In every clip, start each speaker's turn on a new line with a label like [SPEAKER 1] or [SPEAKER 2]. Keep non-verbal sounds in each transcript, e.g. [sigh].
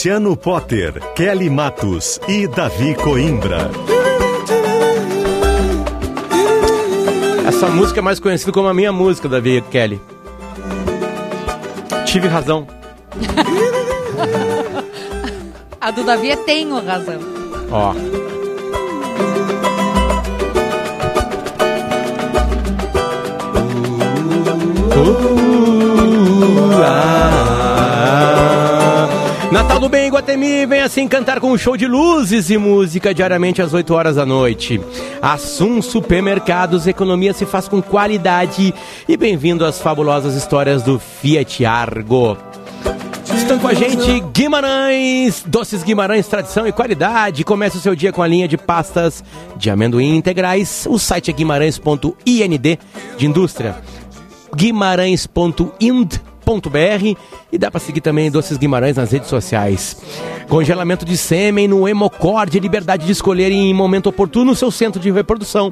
[SPEAKER 1] Luciano Potter, Kelly Matos e Davi Coimbra.
[SPEAKER 2] Essa música é mais conhecida como a minha música, Davi Kelly. Tive razão. [laughs]
[SPEAKER 3] a do Davi é tenho razão.
[SPEAKER 2] Ó. Uh, Natal do Bem Iguatemi vem assim cantar com um show de luzes e música diariamente às 8 horas da noite. Assum Supermercados, economia se faz com qualidade e bem-vindo às fabulosas histórias do Fiat Argo. Estão com a gente Guimarães, Doces Guimarães, tradição e qualidade. Comece o seu dia com a linha de pastas de amendoim integrais. O site é guimarães.ind de indústria. Guimarães.ind e dá para seguir também Doces Guimarães nas redes sociais. Congelamento de sêmen no Hemocorde, liberdade de escolher em momento oportuno o seu centro de reprodução.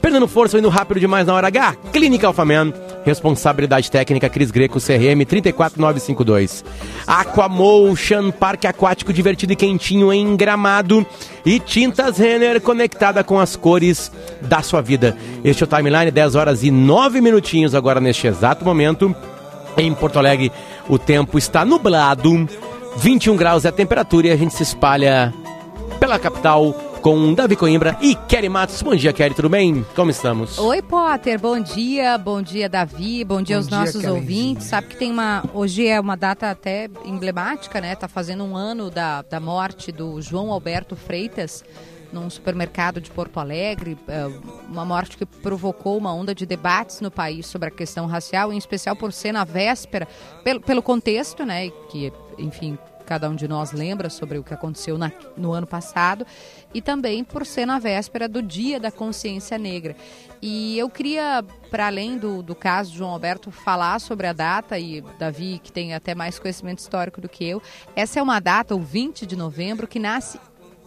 [SPEAKER 2] Perdendo força ou indo rápido demais na hora H? Clínica Alfaman. Responsabilidade técnica Cris Greco, CRM 34952. Aquamotion, parque aquático divertido e quentinho em Gramado. E Tintas Renner, conectada com as cores da sua vida. Este é o Timeline, 10 horas e 9 minutinhos agora neste exato momento. Em Porto Alegre, o tempo está nublado, 21 graus é a temperatura e a gente se espalha pela capital com Davi Coimbra e Kelly Matos. Bom dia, Kelly, tudo bem? Como estamos?
[SPEAKER 3] Oi, Potter, bom dia, bom dia, Davi, bom dia bom aos dia, nossos ouvintes. Sabe que tem uma. Hoje é uma data até emblemática, né? Tá fazendo um ano da, da morte do João Alberto Freitas num supermercado de Porto Alegre, é, uma morte que provocou uma onda de debates no país sobre a questão racial, em especial por ser na véspera, pelo, pelo contexto, né, que, enfim, cada um de nós lembra sobre o que aconteceu na, no ano passado, e também por ser na véspera do Dia da Consciência Negra. E eu queria, para além do, do caso de João Alberto, falar sobre a data, e Davi, que tem até mais conhecimento histórico do que eu, essa é uma data, o 20 de novembro, que nasce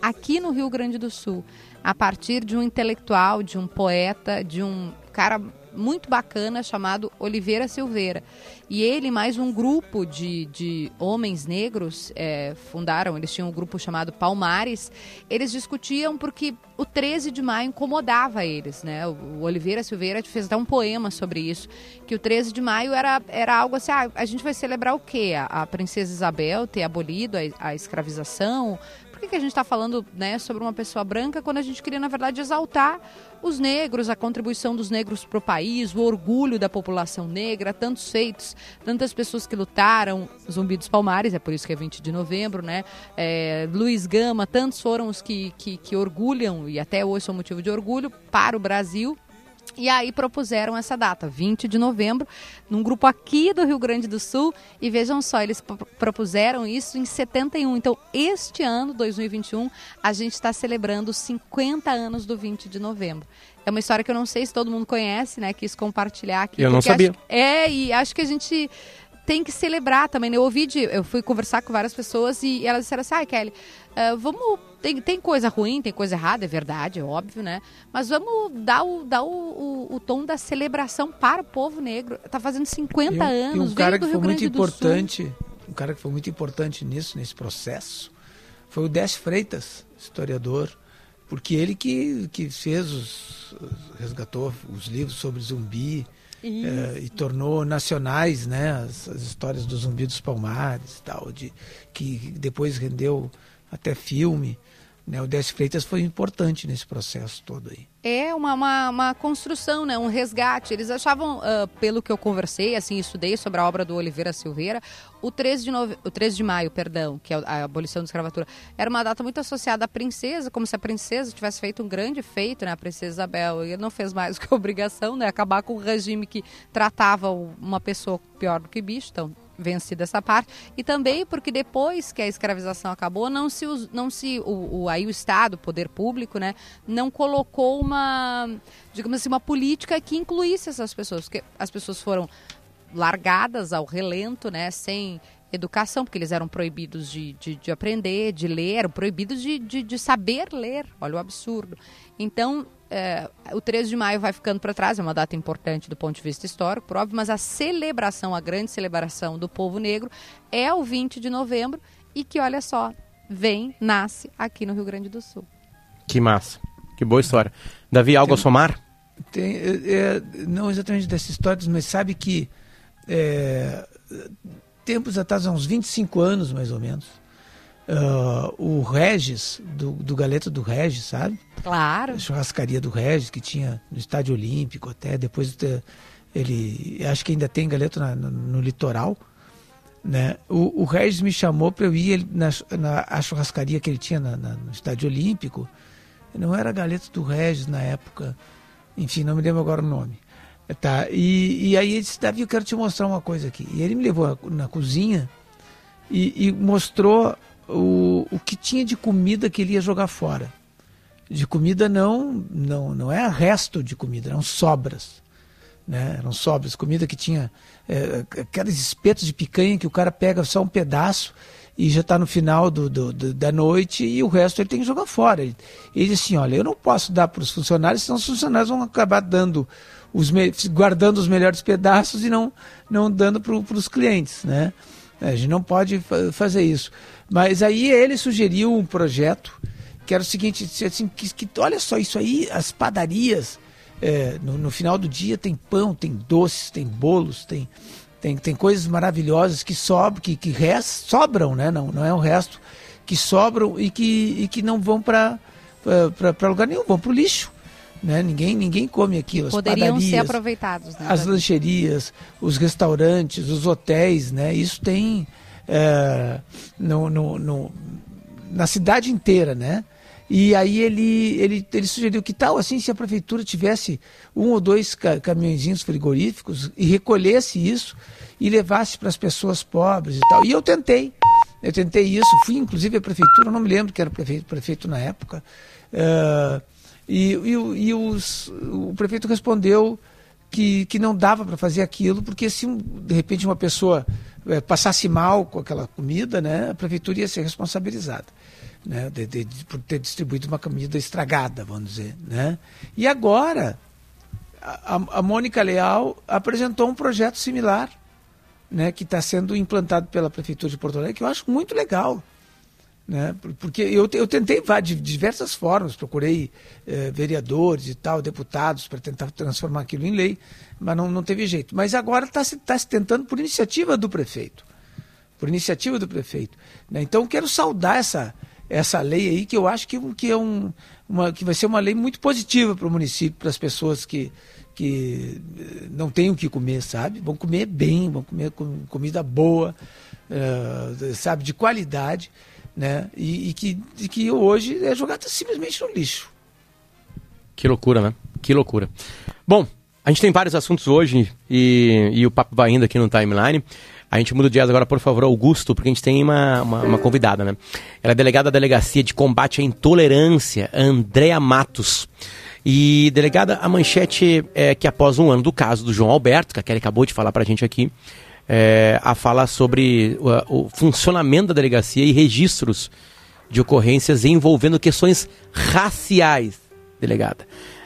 [SPEAKER 3] aqui no Rio Grande do Sul, a partir de um intelectual, de um poeta, de um cara muito bacana chamado Oliveira Silveira. E ele, mais um grupo de, de homens negros, é, fundaram, eles tinham um grupo chamado Palmares, eles discutiam porque o 13 de maio incomodava eles, né? O Oliveira Silveira fez até um poema sobre isso, que o 13 de maio era, era algo assim, ah, a gente vai celebrar o quê? A, a princesa Isabel ter abolido a, a escravização, que, a gente está falando né, sobre uma pessoa branca quando a gente queria, na verdade, exaltar os negros, a contribuição dos negros para o país, o orgulho da população negra, tantos feitos, tantas pessoas que lutaram, Zumbi dos Palmares, é por isso que é 20 de novembro, né? É, Luiz Gama, tantos foram os que, que, que orgulham, e até hoje são motivo de orgulho, para o Brasil. E aí propuseram essa data, 20 de novembro, num grupo aqui do Rio Grande do Sul. E vejam só, eles propuseram isso em 71. Então, este ano, 2021, a gente está celebrando 50 anos do 20 de novembro. É uma história que eu não sei se todo mundo conhece, né? Quis compartilhar aqui.
[SPEAKER 2] Eu não sabia.
[SPEAKER 3] Acho, é, e acho que a gente tem que celebrar também. Né? Eu ouvi de, eu fui conversar com várias pessoas e elas disseram assim, ah, Kelly, uh, vamos. Tem, tem coisa ruim, tem coisa errada, é verdade, é óbvio, né? Mas vamos dar o, dar o, o, o tom da celebração para o povo negro. Tá fazendo 50
[SPEAKER 4] e um,
[SPEAKER 3] anos,
[SPEAKER 4] e um cara que foi muito importante, um cara que foi muito importante nisso, nesse processo, foi o Décio Freitas, historiador, porque ele que, que fez os, resgatou os livros sobre zumbi, é, e tornou nacionais né, as, as, histórias do Zumbi dos Palmares tal, de, que depois rendeu até filme. Né? O Décio Freitas foi importante nesse processo todo aí.
[SPEAKER 3] É uma, uma, uma construção, né? um resgate. Eles achavam, uh, pelo que eu conversei, assim, estudei sobre a obra do Oliveira Silveira, o 13 de, nove... o 13 de maio, perdão, que é a abolição da escravatura, era uma data muito associada à princesa, como se a princesa tivesse feito um grande feito, né? A princesa Isabel, e não fez mais [laughs] que obrigação, né? Acabar com o regime que tratava uma pessoa pior do que bicho, então vencida essa parte e também porque depois que a escravização acabou não se não se o, o, aí o Estado o poder público né não colocou uma digamos assim uma política que incluísse essas pessoas porque as pessoas foram largadas ao relento né sem educação, porque eles eram proibidos de, de, de aprender, de ler, eram proibidos de, de, de, saber ler. Olha o absurdo. Então, é, o 13 de maio vai ficando para trás, é uma data importante do ponto de vista histórico, por óbvio, mas a celebração, a grande celebração do povo negro é o 20 de novembro e que, olha só, vem, nasce aqui no Rio Grande do Sul.
[SPEAKER 2] Que massa, que boa história. Davi, algo tem, a somar?
[SPEAKER 4] Tem, é, é, não exatamente dessas histórias, mas sabe que é, tempos atrás, há uns 25 anos mais ou menos, uh, o Regis, do, do Galeto do Regis, sabe?
[SPEAKER 3] Claro. A
[SPEAKER 4] churrascaria do Regis, que tinha no Estádio Olímpico até, depois ele, acho que ainda tem galeto na, no, no, litoral, né? O, o Regis me chamou para eu ir na, na churrascaria que ele tinha na, na, no Estádio Olímpico, não era galeto do Regis na época, enfim, não me lembro agora o nome. Tá, e, e aí ele disse, Davi, eu quero te mostrar uma coisa aqui. E ele me levou na cozinha e, e mostrou o, o que tinha de comida que ele ia jogar fora. De comida não, não, não é resto de comida, eram sobras. Né? Eram sobras, comida que tinha é, aqueles espetos de picanha que o cara pega só um pedaço e já está no final do, do, do, da noite e o resto ele tem que jogar fora. Ele, ele assim, olha, eu não posso dar para os funcionários, senão os funcionários vão acabar dando os guardando os melhores pedaços e não, não dando para os clientes, né? A gente não pode fazer isso. Mas aí ele sugeriu um projeto que era o seguinte, assim, que, que olha só isso aí, as padarias, é, no, no, final do dia tem pão, tem doces, tem bolos, tem, tem, tem coisas maravilhosas que sobram, que, que rest, sobram, né? Não, não é o resto, que sobram e que, e que não vão para lugar nenhum, vão para o lixo. Né? Ninguém, ninguém come aquilo. As
[SPEAKER 3] Poderiam ser aproveitados. Né?
[SPEAKER 4] As lancherias, os restaurantes, os hotéis, né? Isso tem é, no, no, no, na cidade inteira, né? E aí ele, ele, ele sugeriu que tal assim se a prefeitura tivesse um ou dois ca caminhõezinhos frigoríficos e recolhesse isso e levasse para as pessoas pobres e tal. E eu tentei. Eu tentei isso, fui inclusive à prefeitura, não me lembro que era prefeito, prefeito na época. Uh, e, e, e os, o prefeito respondeu que, que não dava para fazer aquilo, porque se de repente uma pessoa é, passasse mal com aquela comida, né, a prefeitura ia ser responsabilizada. Né, de, de, de, por ter distribuído uma comida estragada, vamos dizer. Né? E agora, a, a Mônica Leal apresentou um projeto similar, né, que está sendo implantado pela Prefeitura de Porto Alegre, que eu acho muito legal. Né? Porque eu, eu tentei de diversas formas, procurei eh, vereadores e tal, deputados, para tentar transformar aquilo em lei, mas não, não teve jeito. Mas agora está se, tá se tentando por iniciativa do prefeito. Por iniciativa do prefeito. Né? Então quero saudar essa, essa lei aí, que eu acho que, que, é um, uma, que vai ser uma lei muito positiva para o município, para as pessoas que, que eh, não têm o que comer, sabe? Vão comer bem, vão comer com, comida boa, uh, sabe, de qualidade né? E, e que, e que hoje é jogada simplesmente no lixo.
[SPEAKER 2] Que loucura, né? Que loucura. Bom, a gente tem vários assuntos hoje e, e o papo vai indo aqui no timeline. A gente muda o jazz agora, por favor, Augusto, porque a gente tem uma, uma, uma, convidada, né? Ela é delegada da Delegacia de Combate à Intolerância, Andréa Matos. E delegada, a manchete é que após um ano do caso do João Alberto, que a Kelly acabou de falar pra gente aqui, é, a falar sobre o, o, funcionamento da delegacia e registros de ocorrências envolvendo questões raciais, delegada.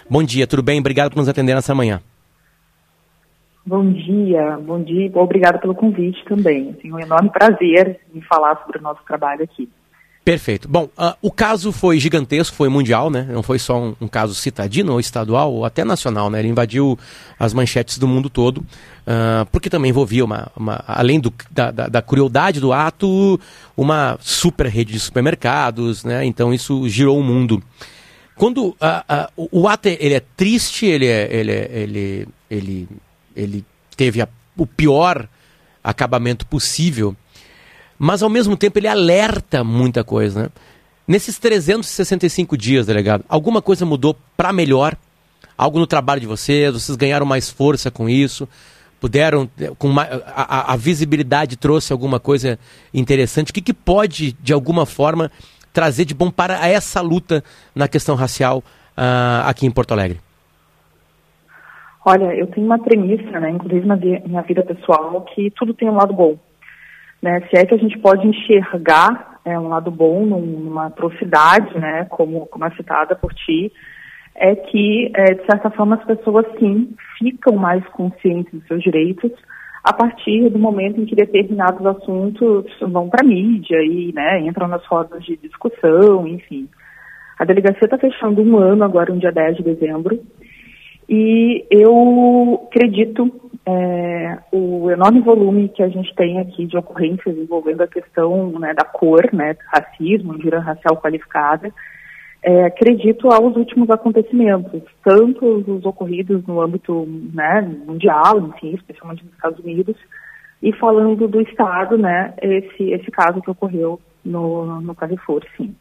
[SPEAKER 2] Bom dia, tudo bem? Obrigado por nos atender nessa manhã.
[SPEAKER 5] Bom dia, bom dia. Obrigado pelo convite também. Assim, um enorme prazer em falar sobre o nosso trabalho aqui.
[SPEAKER 2] Perfeito. Bom, uh, o caso foi gigantesco, foi mundial, né? Não foi só um, um, caso citadino ou estadual ou até nacional, né? Ele invadiu as manchetes do mundo todo, uh, porque também envolvia, uma, uma além do, da, da, da, crueldade do ato, uma super rede de supermercados, né? Então isso girou o mundo. Quando uh, o ato ele é triste, ele, é, ele, é, ele, ele, ele teve a, o pior acabamento possível mas ao mesmo tempo ele alerta muita coisa, né? Nesses 365 dias, delegado, alguma coisa mudou para melhor? Algo no trabalho de vocês? Vocês ganharam mais força com isso? Puderam, com uma, a, a, visibilidade trouxe alguma coisa interessante? O que, que pode, de alguma forma, trazer de bom para essa luta na questão racial uh, aqui em Porto Alegre?
[SPEAKER 5] Olha, eu tenho uma premissa, né, inclusive na minha vida pessoal, que tudo tem um lado bom. Né? Se é que a gente pode enxergar é, um lado bom numa atrocidade, né, como, como é citada por ti, é que, é, de certa forma, as pessoas, sim, ficam mais conscientes dos seus direitos a partir do momento em que determinados assuntos vão para a mídia e né, entram nas rodas de discussão, enfim. A delegacia está fechando um ano agora, no dia 10 de dezembro, e eu acredito é, o enorme volume que a gente tem aqui de ocorrências envolvendo a questão né, da cor, né, racismo, injúria racial qualificada, é, acredito aos últimos acontecimentos, tanto os ocorridos no âmbito né, mundial, enfim, especialmente nos Estados Unidos, e falando do Estado, né, esse, esse caso que ocorreu no, no Carrefour, sim.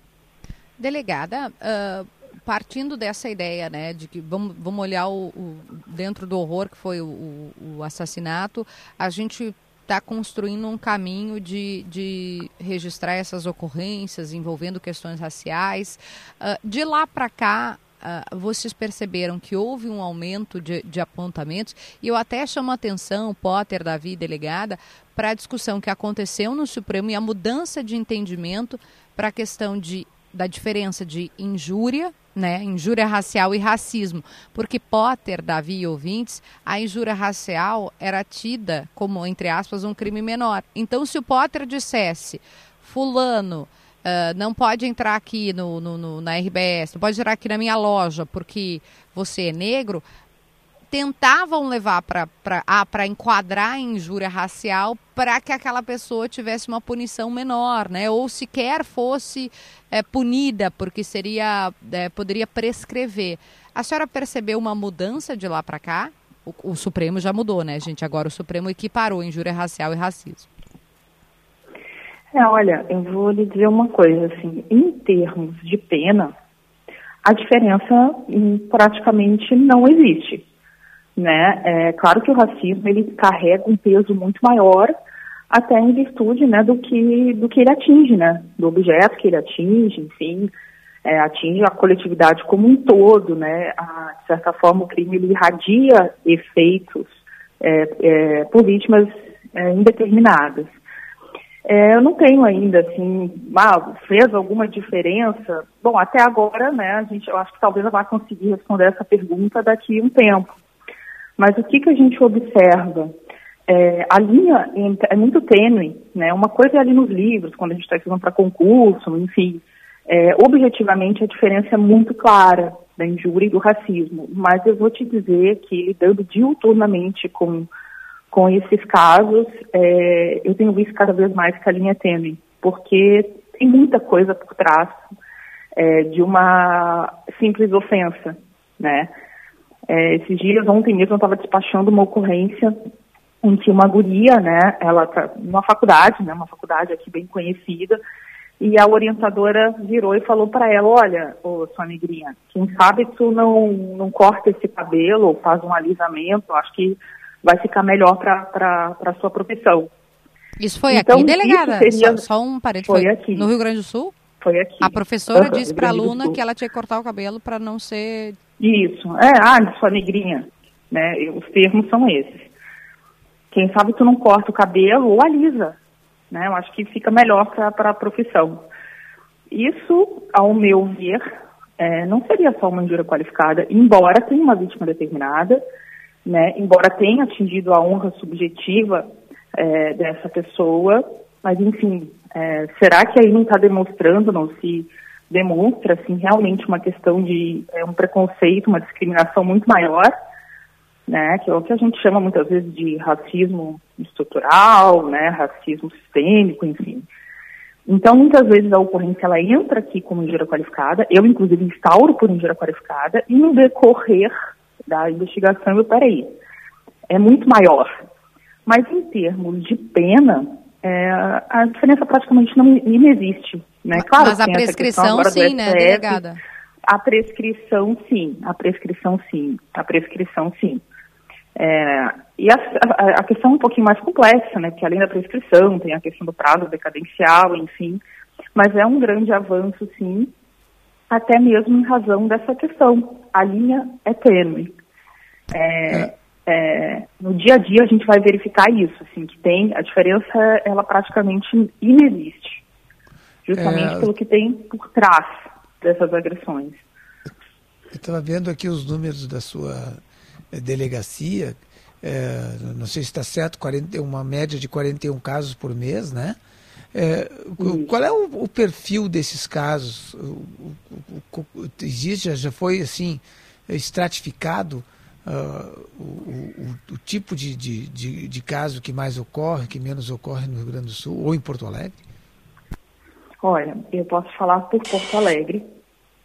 [SPEAKER 3] Delegada, uh, partindo dessa ideia, né, de que vamos, vamos olhar o, o dentro do horror que foi o, o assassinato, a gente está construindo um caminho de, de registrar essas ocorrências envolvendo questões raciais. Uh, de lá para cá, Uh, vocês perceberam que houve um aumento de, de, apontamentos e eu até chamo a atenção, Potter, Davi, delegada, para a discussão que aconteceu no Supremo e a mudança de entendimento para a questão de, da diferença de injúria né? Injúria racial e racismo. Porque Potter, Davi e ouvintes, a injúria racial era tida como, entre aspas, um crime menor. Então, se o Potter dissesse, fulano, Uh, não pode entrar aqui no, no, no, na RBS, não pode entrar aqui na minha loja porque você é negro, tentavam levar para ah, enquadrar em injúria racial para que aquela pessoa tivesse uma punição menor, né? Ou sequer fosse é, punida, porque seria é, poderia prescrever. A senhora percebeu uma mudança de lá para cá? O, o, Supremo já mudou, né, gente? Agora o Supremo equiparou injúria racial e racismo.
[SPEAKER 5] É, olha, eu vou lhe dizer uma coisa, assim, em termos de pena, a diferença hum, praticamente não existe né? É claro que o racismo ele carrega um peso muito maior, até em virtude, né, do que do que ele atinge, né? Do objeto que ele atinge, enfim, é, atinge a coletividade como um todo, né? A, de certa forma, o crime ele irradia efeitos é, é, por vítimas é, indeterminadas. É, eu não tenho ainda, assim, ah, fez alguma diferença? Bom, até agora, né, a gente, eu acho que talvez eu vá conseguir responder essa pergunta daqui a um tempo. Mas o que, que a gente observa? É, a linha é muito tênue, né? Uma coisa é ali nos livros, quando a gente está estudando para concurso, enfim. É, objetivamente, a diferença é muito clara da injúria e do racismo. Mas eu vou te dizer que, lidando diuturnamente com, com esses casos, é, eu tenho visto cada vez mais que a linha é tênue, porque tem muita coisa por trás é, de uma simples ofensa, né? É, esses dias, ontem mesmo, eu estava despachando uma ocorrência em que uma guria, né, ela tá numa faculdade, né, uma faculdade aqui bem conhecida, e a orientadora virou e falou para ela, olha, ô, sua negrinha, quem sabe tu não, não corta esse cabelo ou faz um alisamento, acho que vai ficar melhor para a sua profissão.
[SPEAKER 3] Isso foi então, aqui, delegada? Seria... Só, só, um parede. Foi, foi aqui. No Rio Grande do Sul?
[SPEAKER 5] Foi aqui.
[SPEAKER 3] A professora uhum, disse para a aluna que ela tinha que cortar o cabelo para não ser
[SPEAKER 5] isso. É, ah, sua negrinha. Né? Os termos são esses. Quem sabe tu não corta o cabelo ou alisa. Né? Eu acho que fica melhor para a profissão. Isso, ao meu ver, é, não seria só uma injúria qualificada, embora tenha uma vítima determinada, né? embora tenha atingido a honra subjetiva é, dessa pessoa, mas enfim, é, será que aí não está demonstrando, não se demonstra assim realmente uma questão de é, um preconceito, uma discriminação muito maior, né, que é o que a gente chama muitas vezes de racismo estrutural, né, racismo sistêmico, enfim. Então, muitas vezes a ocorrência ela entra aqui como injúria qualificada, eu inclusive instauro por injúria qualificada, e no decorrer da investigação eu, peraí, é muito maior. Mas em termos de pena, é, a diferença praticamente não, não existe. Né?
[SPEAKER 3] Claro, Mas a prescrição sim, né, delegada?
[SPEAKER 5] A prescrição sim, a prescrição sim, a prescrição sim. É, e a, a, a, questão é um pouquinho mais complexa, né? Porque além da prescrição, tem a questão do prazo decadencial, enfim. Mas é um grande avanço, sim, até mesmo em razão dessa questão. A linha é tênue. É, é. É, no dia a dia a gente vai verificar isso, assim, que tem a diferença, ela praticamente inexiste, justamente é. pelo que tem por trás dessas agressões.
[SPEAKER 4] Eu estava vendo aqui os números da sua eh, delegacia, é, não sei se está certo, 40, uma média de 41 casos por mês, né? É, qual é o, o, perfil desses casos? O, o, existe, já foi assim, estratificado uh, o, o, tipo de, de, de, de, caso que mais ocorre, que menos ocorre no Rio Grande do Sul ou em Porto Alegre?
[SPEAKER 5] Olha, eu posso falar por Porto Alegre,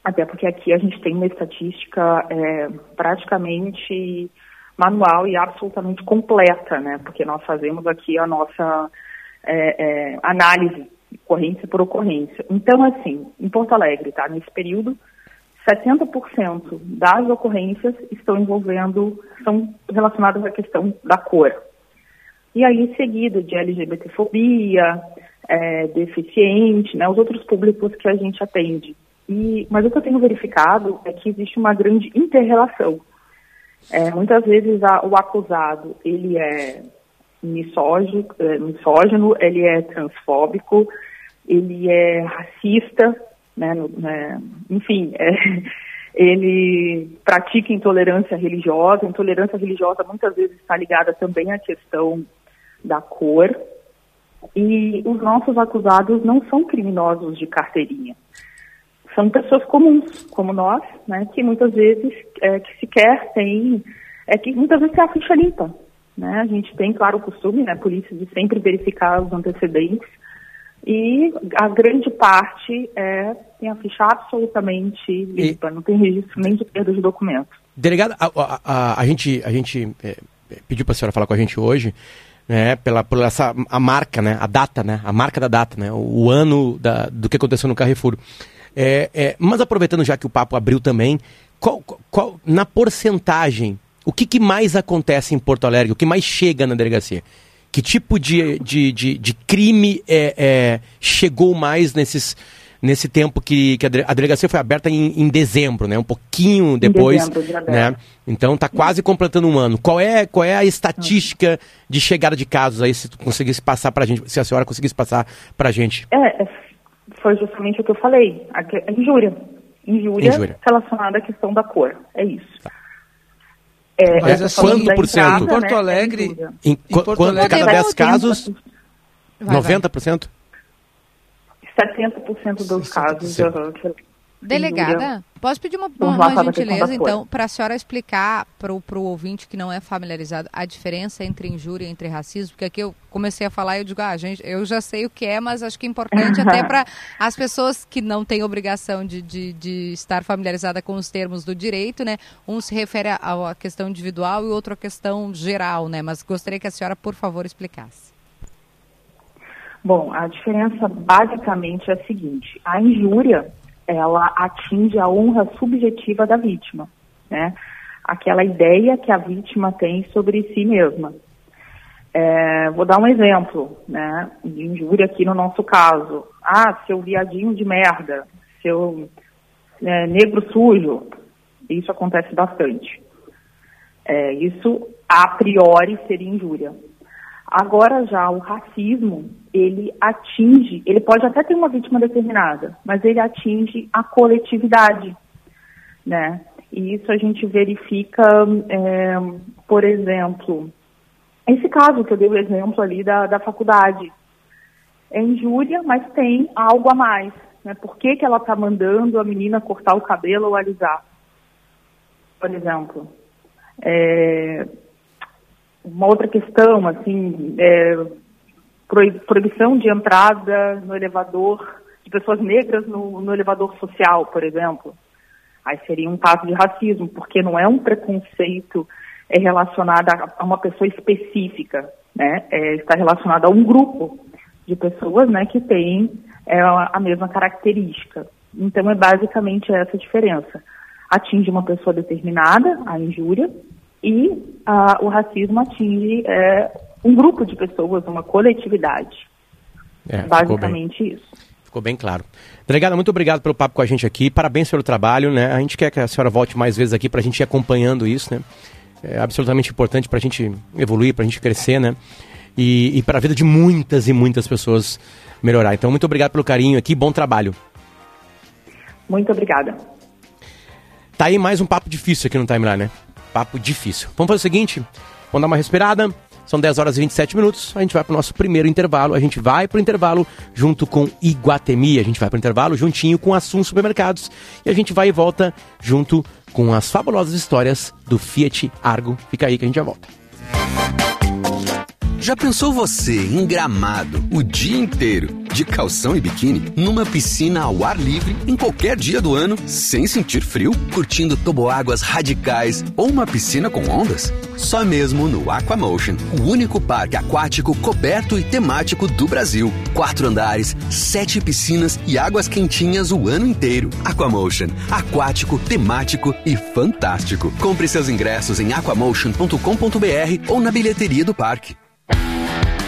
[SPEAKER 5] até porque aqui a gente tem uma estatística é, praticamente manual e absolutamente completa, né? Porque nós fazemos aqui a nossa é, é, análise, ocorrência por ocorrência. Então, assim, em Porto Alegre, tá? Nesse período, 70% das ocorrências estão envolvendo, são relacionadas à questão da cor. E aí, em seguida, de LGBTfobia, é, deficiente, né, os outros públicos que a gente atende. E, mas o que eu tenho verificado é que existe uma grande interrelação. É, muitas vezes a, o acusado, ele é misógino, é, misógino, ele é transfóbico, ele é racista, né, no, né, enfim, é, [laughs] ele pratica intolerância religiosa. Intolerância religiosa muitas vezes está ligada também à questão da cor. E os nossos acusados não são criminosos de carteirinha. São pessoas comuns, como nós, né, que muitas vezes, é, que sequer têm, é que muitas vezes tem a ficha limpa. Né? A gente tem, claro, o costume, né, polícia, de sempre verificar os antecedentes e a grande parte é, tem a ficha absolutamente limpa, e... não tem registro nem de perda de documento.
[SPEAKER 2] Delegado, a, a, a, a gente, a gente é, pediu para a senhora falar com a gente hoje, né, pela, pela essa, a marca, né, a data, né, a marca da data, né, o, o ano da, do que aconteceu no Carrefour. É, é, mas aproveitando já que o papo abriu também, qual, qual, na porcentagem, o que, que mais acontece em Porto Alegre, o que mais chega na delegacia? Que tipo de, de, de, de crime é, é, chegou mais nesses, nesse tempo que, que a delegacia foi aberta em, em dezembro, né? Um pouquinho depois, dezembro, né? Então está quase completando um ano. Qual é, qual é a estatística de chegada de casos aí, se tu conseguisse passar para a gente, se a senhora conseguisse passar para a gente?
[SPEAKER 5] É, é, foi justamente o que eu falei, a, injúria. Injúria, injúria relacionada à questão da cor, é isso. Tá.
[SPEAKER 2] É, Mas assim, quanto por cento?
[SPEAKER 4] Em Porto Alegre,
[SPEAKER 2] né? em, em Porto Alegre, cada 10 casos, vai, 90%?
[SPEAKER 5] 70% dos casos.
[SPEAKER 3] Delegada, posso pedir uma, uma, uma gentileza, então, para a senhora explicar para o ouvinte que não é familiarizado a diferença entre injúria e entre racismo? Porque aqui eu comecei a falar e eu digo, ah, gente, eu já sei o que é, mas acho que é importante até [laughs] para as pessoas que não têm obrigação de, de, de, estar familiarizada com os termos do direito, né? Um se refere à questão individual e outro à questão geral, né? Mas gostaria que a senhora, por favor, explicasse.
[SPEAKER 5] Bom, a diferença basicamente é a seguinte: a injúria ela atinge a honra subjetiva da vítima, né? Aquela ideia que a vítima tem sobre si mesma. É, vou dar um exemplo, né? De injúria aqui no nosso caso. Ah, seu viadinho de merda, seu é, negro sujo. Isso acontece bastante. É, isso a priori seria injúria. Agora já o racismo, ele atinge, ele pode até ter uma vítima determinada, mas ele atinge a coletividade, né? E isso a gente verifica, é, por exemplo, esse caso que eu dei o exemplo ali da, da faculdade. é injúria, mas tem algo a mais. Né? Por que, que ela está mandando a menina cortar o cabelo ou alisar? Por exemplo. É, uma outra questão, assim, é, proibição de entrada no elevador de pessoas negras no, no elevador social, por exemplo. Aí seria um caso de racismo, porque não é um preconceito é relacionado a, uma pessoa específica, né? É, está relacionado a um grupo de pessoas, né, que tem é, a mesma característica. Então é basicamente essa a diferença. Atinge uma pessoa determinada, a injúria, e o racismo atinge é, um grupo de pessoas, uma coletividade. É, basicamente isso.
[SPEAKER 2] Ficou bem claro. Delegada, muito obrigado pelo papo com a gente aqui. Parabéns pelo trabalho, né? A gente quer que a senhora volte mais vezes aqui para a gente ir acompanhando isso, né? É absolutamente importante para a gente evoluir, para a gente crescer, né? E, e para a vida de muitas e muitas pessoas melhorar. Então, muito obrigado pelo carinho aqui. Bom trabalho.
[SPEAKER 5] Muito obrigada.
[SPEAKER 2] Tá aí mais um papo difícil aqui no Timeline, né? Papo difícil. Vamos fazer o seguinte: vamos dar uma respirada. São 10 horas e 27 minutos. A gente vai para o nosso primeiro intervalo. A gente vai para o intervalo junto com Iguatemi. A gente vai para o intervalo juntinho com Assum Supermercados. E a gente vai e volta junto com as fabulosas histórias do Fiat Argo. Fica aí que a gente já volta.
[SPEAKER 6] Já pensou você em gramado o dia inteiro, de calção e biquíni, numa piscina ao ar livre, em qualquer dia do ano, sem sentir frio, curtindo toboáguas radicais ou uma piscina com ondas? Só mesmo no Aquamotion, o único parque aquático coberto e temático do Brasil. Quatro andares, sete piscinas e águas quentinhas o ano inteiro. Aquamotion, aquático, temático e fantástico. Compre seus ingressos em aquamotion.com.br ou na bilheteria do parque.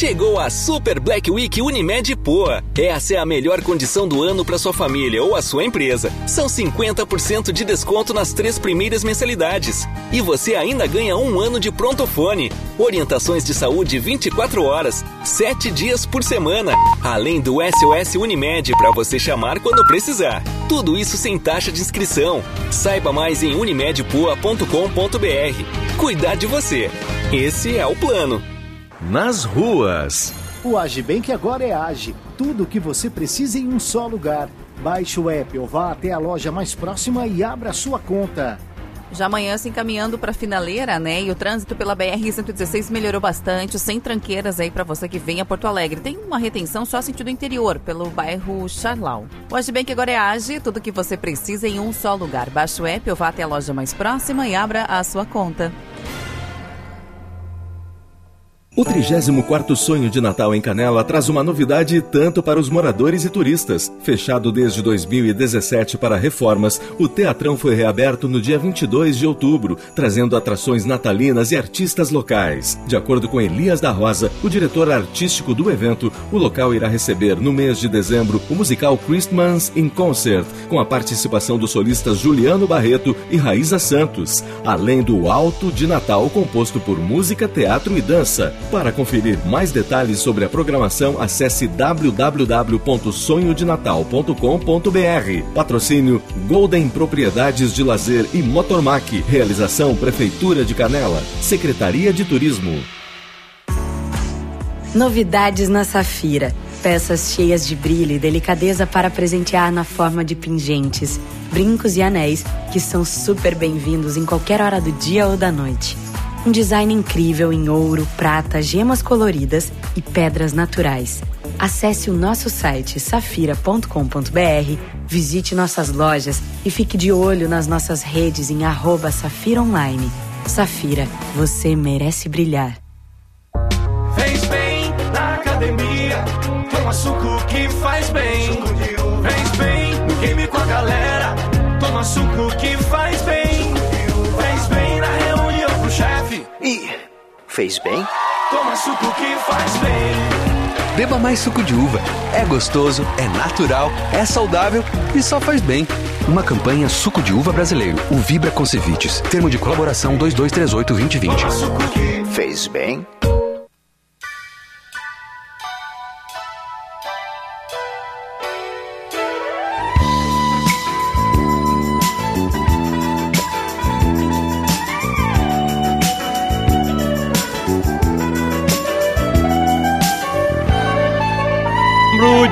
[SPEAKER 7] Chegou a Super Black Week Unimed Poa. Essa é a melhor condição do ano para sua família ou a sua empresa. São 50% de desconto nas três primeiras mensalidades. E você ainda ganha um ano de prontofone. Orientações de saúde 24 horas, 7 dias por semana. Além do SOS Unimed para você chamar quando precisar. Tudo isso sem taxa de inscrição. Saiba mais em unimedpoa.com.br. Cuidar de você. Esse é o plano
[SPEAKER 1] nas ruas.
[SPEAKER 8] O Agibank agora é Age. Tudo o que você precisa em um só lugar. Baixe o app ou vá até a loja mais próxima e abra sua conta.
[SPEAKER 3] Já amanhã se encaminhando para a finaleira, né? E o trânsito pela BR-116 melhorou bastante, sem tranqueiras aí para você que vem a Porto Alegre. Tem uma retenção só sentido interior, pelo bairro Charlau. O Agibank agora é Age, tudo que você precisa em um só lugar. Baixe o app ou vá até a loja mais próxima e abra a sua conta.
[SPEAKER 1] O 34º Sonho de Natal em Canela traz uma novidade tanto para os moradores e turistas. Fechado desde 2017 para reformas, o Teatrão foi reaberto no dia 22 de outubro, trazendo atrações natalinas e artistas locais. De acordo com Elias da Rosa, o diretor artístico do evento, o local irá receber no mês de dezembro o musical Christmas in Concert, com a participação dos solistas Juliano Barreto e Raíza Santos, além do Alto de Natal composto por música, teatro e dança. Para conferir mais detalhes sobre a programação, acesse www.sonhodenatal.com.br. Patrocínio Golden Propriedades de Lazer e Motormac. Realização Prefeitura de Canela. Secretaria de Turismo.
[SPEAKER 9] Novidades na Safira. Peças cheias de brilho e delicadeza para presentear na forma de pingentes, brincos e anéis que são super bem-vindos em qualquer hora do dia ou da noite. Um design incrível em ouro, prata, gemas coloridas e pedras naturais. Acesse o nosso site safira.com.br, visite nossas lojas e fique de olho nas nossas redes em Safira Online. Safira, você merece brilhar.
[SPEAKER 10] Fez bem na academia, toma suco que faz bem. Fez bem no game com a galera, toma suco que faz bem. Fez bem? Toma suco que faz bem.
[SPEAKER 6] Beba mais suco de uva. É gostoso, é natural, é saudável e só faz bem. Uma campanha Suco de Uva Brasileiro. O Vibra Concevites. Termo de colaboração 2238-2020.
[SPEAKER 11] Fez bem?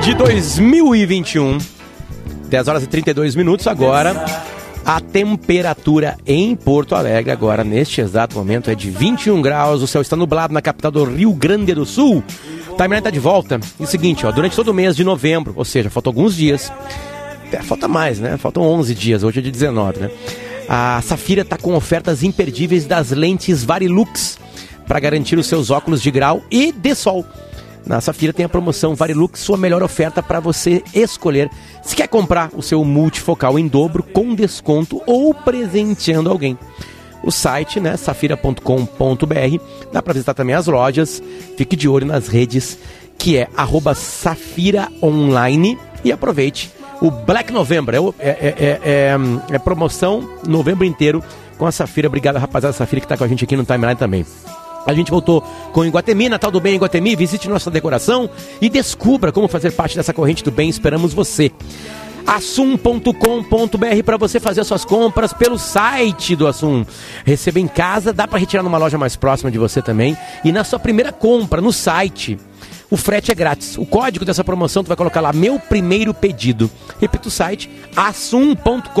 [SPEAKER 2] De 2021. 10 horas e 32 minutos agora. A temperatura em Porto Alegre agora, neste exato momento, é de 21 graus. O céu está nublado na capital do Rio Grande do Sul. Timeline está de volta. E o seguinte, ó, durante todo o mês de novembro, ou seja, faltam alguns dias. É, falta mais, né? Faltam 11 dias, hoje é de 19, né? A Safira está com ofertas imperdíveis das lentes Varilux para garantir os seus óculos de grau e de sol. Na Safira tem a promoção Varilux, sua melhor oferta para você escolher se quer comprar o seu multifocal em dobro com desconto ou presenteando alguém. O site, né, safira.com.br, dá para visitar também as lojas. Fique de olho nas redes, que é arroba Safira Online e aproveite o Black November. É, é, é, é, é promoção novembro inteiro com a Safira. Obrigado, rapaziada Safira, que está com a gente aqui no timeline também. A gente voltou com Iguatemi, Natal do Bem Iguatemi. Visite nossa decoração e descubra como fazer parte dessa corrente do bem. Esperamos você. Assum.com.br para você fazer as suas compras pelo site do Assum. Receba em casa, dá para retirar numa loja mais próxima de você também. E na sua primeira compra no site, o frete é grátis. O código dessa promoção tu vai colocar lá meu primeiro pedido. Repita o site assum.com.br.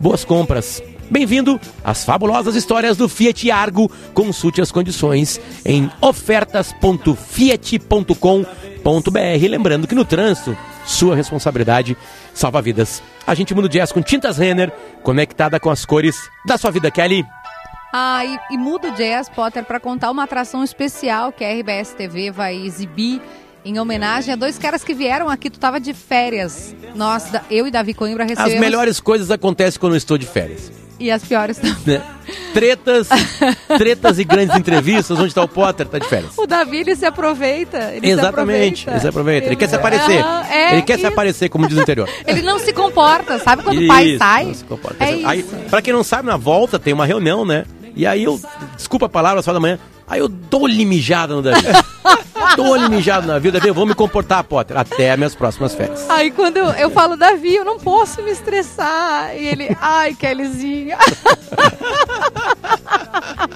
[SPEAKER 2] Boas compras. Bem-vindo às fabulosas histórias do Fiat Argo. Consulte as condições em ofertas.fiat.com.br. Lembrando que no trânsito, sua responsabilidade salva vidas. A gente muda o jazz com tintas Renner, conectada com as cores da sua vida, Kelly.
[SPEAKER 3] Ah, e, e muda o jazz, Potter, para contar uma atração especial que a RBS TV vai exibir em homenagem a dois caras que vieram aqui. Tu tava de férias. Nós, eu e Davi Coimbra recebemos...
[SPEAKER 2] As melhores coisas acontecem quando eu estou de férias.
[SPEAKER 3] E as piores também.
[SPEAKER 2] Né? Tretas, tretas e grandes entrevistas, onde está o Potter, tá de férias.
[SPEAKER 3] O Davi, ele se aproveita. Ele
[SPEAKER 2] Exatamente,
[SPEAKER 3] se aproveita.
[SPEAKER 2] ele se aproveita. Ele, quer se aparecer.
[SPEAKER 3] É
[SPEAKER 2] ele quer
[SPEAKER 3] isso.
[SPEAKER 2] se aparecer, como diz o interior. [laughs]
[SPEAKER 3] Ele não se comporta, sabe quando o pai
[SPEAKER 2] Isso,
[SPEAKER 3] sai?
[SPEAKER 2] não se comporta.
[SPEAKER 3] É
[SPEAKER 2] Aí,
[SPEAKER 3] isso.
[SPEAKER 2] pra quem não sabe, na volta tem uma reunião, né? E aí eu, desculpa a palavra, só da manhã, aí eu dou-lhe mijada no Davi. [laughs] dou-lhe mijada no Davi. Davi, eu vou me comportar, Potter, até minhas próximas férias.
[SPEAKER 3] Aí quando eu, eu falo, Davi, eu não posso me estressar. E ele, ai, Kellyzinha. [laughs]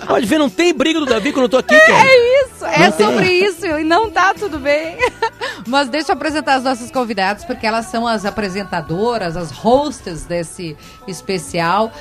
[SPEAKER 2] Pode ver, não tem briga do Davi quando eu tô aqui.
[SPEAKER 3] É isso, é
[SPEAKER 2] Não tem.
[SPEAKER 3] sobre isso e não tá tudo bem. [laughs] Mas deixa eu apresentar as nossas convidadas, porque elas são as apresentadoras, as hosts desse especial.